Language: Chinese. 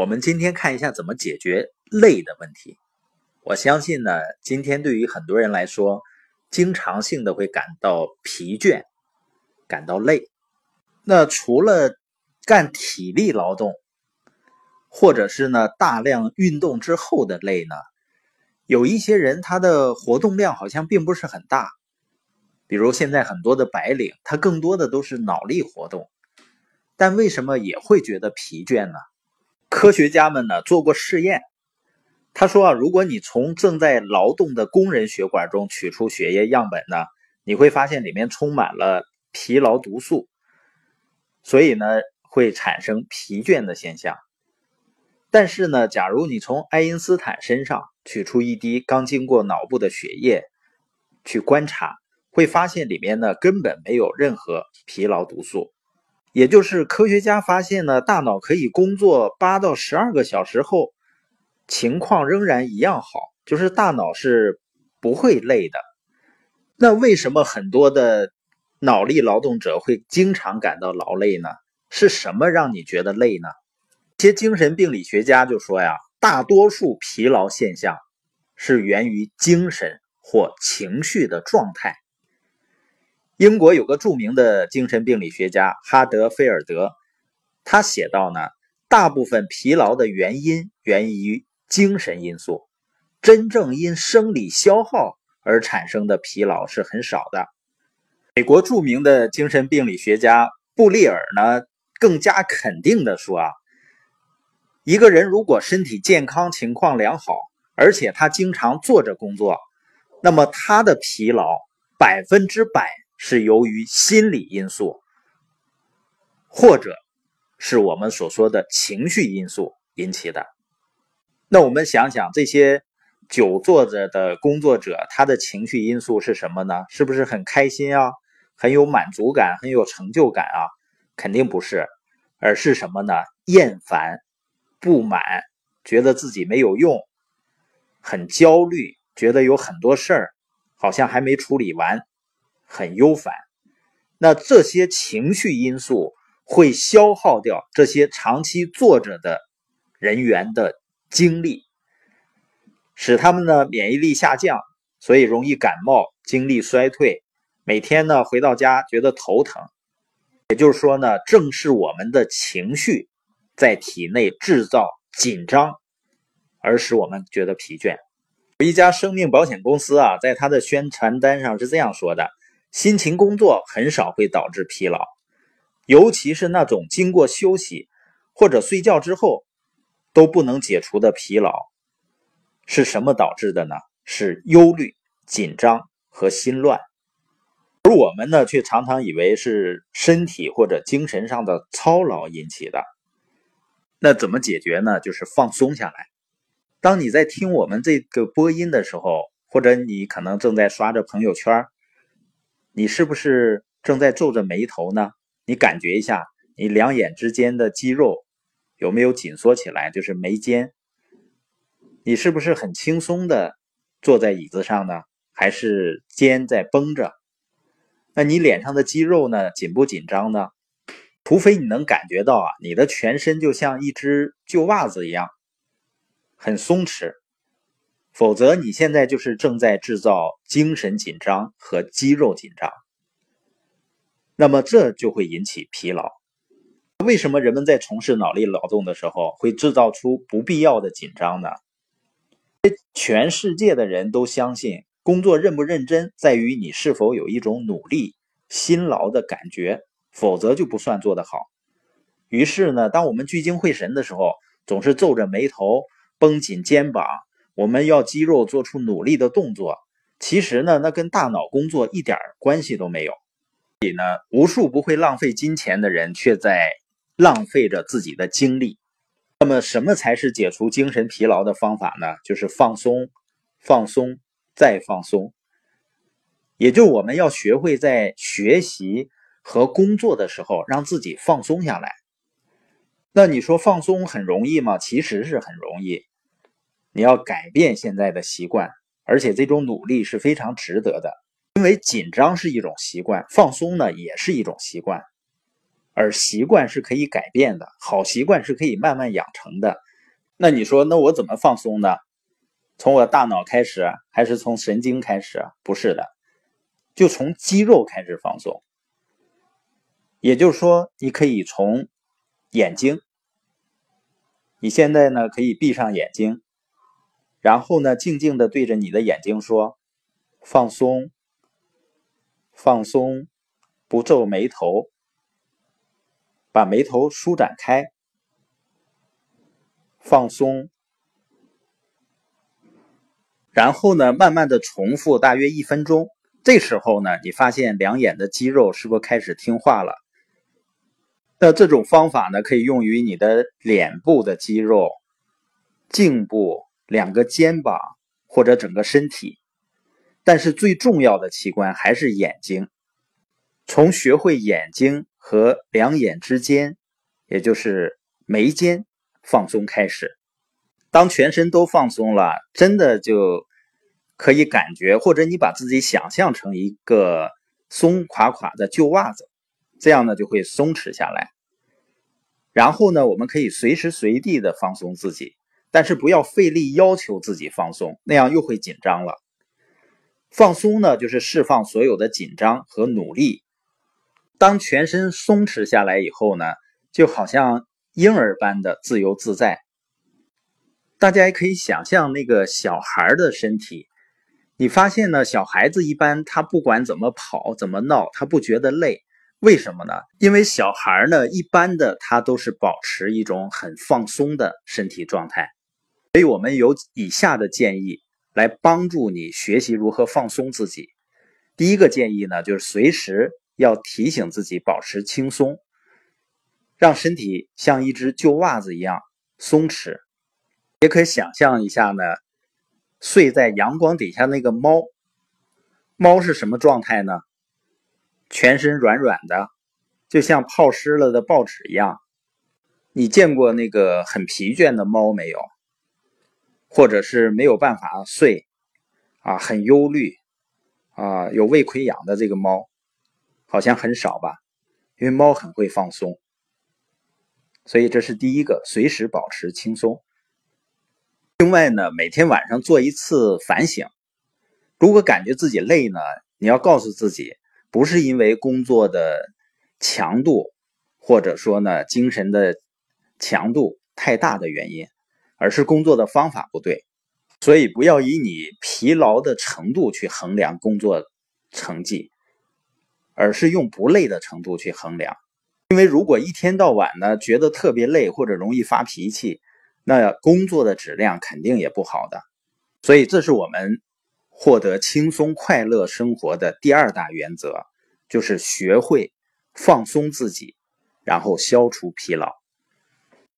我们今天看一下怎么解决累的问题。我相信呢，今天对于很多人来说，经常性的会感到疲倦，感到累。那除了干体力劳动，或者是呢大量运动之后的累呢，有一些人他的活动量好像并不是很大。比如现在很多的白领，他更多的都是脑力活动，但为什么也会觉得疲倦呢？科学家们呢做过试验，他说啊，如果你从正在劳动的工人血管中取出血液样本呢，你会发现里面充满了疲劳毒素，所以呢会产生疲倦的现象。但是呢，假如你从爱因斯坦身上取出一滴刚经过脑部的血液去观察。会发现里面呢根本没有任何疲劳毒素，也就是科学家发现呢，大脑可以工作八到十二个小时后，情况仍然一样好，就是大脑是不会累的。那为什么很多的脑力劳动者会经常感到劳累呢？是什么让你觉得累呢？一些精神病理学家就说呀，大多数疲劳现象是源于精神或情绪的状态。英国有个著名的精神病理学家哈德菲尔德，他写道呢，大部分疲劳的原因源于精神因素，真正因生理消耗而产生的疲劳是很少的。美国著名的精神病理学家布利尔呢，更加肯定的说啊，一个人如果身体健康、情况良好，而且他经常坐着工作，那么他的疲劳百分之百。是由于心理因素，或者是我们所说的情绪因素引起的。那我们想想，这些久坐着的工作者，他的情绪因素是什么呢？是不是很开心啊？很有满足感，很有成就感啊？肯定不是，而是什么呢？厌烦、不满，觉得自己没有用，很焦虑，觉得有很多事儿好像还没处理完。很忧烦，那这些情绪因素会消耗掉这些长期坐着的人员的精力，使他们呢免疫力下降，所以容易感冒、精力衰退，每天呢回到家觉得头疼。也就是说呢，正是我们的情绪在体内制造紧张，而使我们觉得疲倦。有一家生命保险公司啊，在他的宣传单上是这样说的。辛勤工作很少会导致疲劳，尤其是那种经过休息或者睡觉之后都不能解除的疲劳，是什么导致的呢？是忧虑、紧张和心乱。而我们呢，却常常以为是身体或者精神上的操劳引起的。那怎么解决呢？就是放松下来。当你在听我们这个播音的时候，或者你可能正在刷着朋友圈。你是不是正在皱着眉头呢？你感觉一下，你两眼之间的肌肉有没有紧缩起来？就是眉间。你是不是很轻松的坐在椅子上呢？还是肩在绷着？那你脸上的肌肉呢？紧不紧张呢？除非你能感觉到啊，你的全身就像一只旧袜子一样，很松弛。否则，你现在就是正在制造精神紧张和肌肉紧张，那么这就会引起疲劳。为什么人们在从事脑力劳动的时候会制造出不必要的紧张呢？全世界的人都相信，工作认不认真在于你是否有一种努力、辛劳的感觉，否则就不算做得好。于是呢，当我们聚精会神的时候，总是皱着眉头、绷紧肩膀。我们要肌肉做出努力的动作，其实呢，那跟大脑工作一点关系都没有。所以呢，无数不会浪费金钱的人，却在浪费着自己的精力。那么，什么才是解除精神疲劳的方法呢？就是放松，放松，再放松。也就我们要学会在学习和工作的时候，让自己放松下来。那你说放松很容易吗？其实是很容易。你要改变现在的习惯，而且这种努力是非常值得的，因为紧张是一种习惯，放松呢也是一种习惯，而习惯是可以改变的，好习惯是可以慢慢养成的。那你说，那我怎么放松呢？从我大脑开始，还是从神经开始？不是的，就从肌肉开始放松。也就是说，你可以从眼睛，你现在呢可以闭上眼睛，然后呢静静的对着你的眼睛说：“放松，放松，不皱眉头，把眉头舒展开，放松。”然后呢，慢慢的重复大约一分钟。这时候呢，你发现两眼的肌肉是不是开始听话了？那这种方法呢，可以用于你的脸部的肌肉、颈部、两个肩膀或者整个身体。但是最重要的器官还是眼睛。从学会眼睛和两眼之间，也就是眉间放松开始。当全身都放松了，真的就可以感觉，或者你把自己想象成一个松垮垮的旧袜子。这样呢就会松弛下来，然后呢，我们可以随时随地的放松自己，但是不要费力要求自己放松，那样又会紧张了。放松呢，就是释放所有的紧张和努力。当全身松弛下来以后呢，就好像婴儿般的自由自在。大家也可以想象那个小孩的身体，你发现呢，小孩子一般他不管怎么跑怎么闹，他不觉得累。为什么呢？因为小孩呢，一般的他都是保持一种很放松的身体状态，所以我们有以下的建议来帮助你学习如何放松自己。第一个建议呢，就是随时要提醒自己保持轻松，让身体像一只旧袜子一样松弛。也可以想象一下呢，睡在阳光底下那个猫，猫是什么状态呢？全身软软的，就像泡湿了的报纸一样。你见过那个很疲倦的猫没有？或者是没有办法睡啊，很忧虑啊，有胃溃疡的这个猫，好像很少吧？因为猫很会放松，所以这是第一个，随时保持轻松。另外呢，每天晚上做一次反省。如果感觉自己累呢，你要告诉自己。不是因为工作的强度，或者说呢精神的强度太大的原因，而是工作的方法不对。所以不要以你疲劳的程度去衡量工作成绩，而是用不累的程度去衡量。因为如果一天到晚呢觉得特别累或者容易发脾气，那工作的质量肯定也不好的。所以这是我们。获得轻松快乐生活的第二大原则，就是学会放松自己，然后消除疲劳。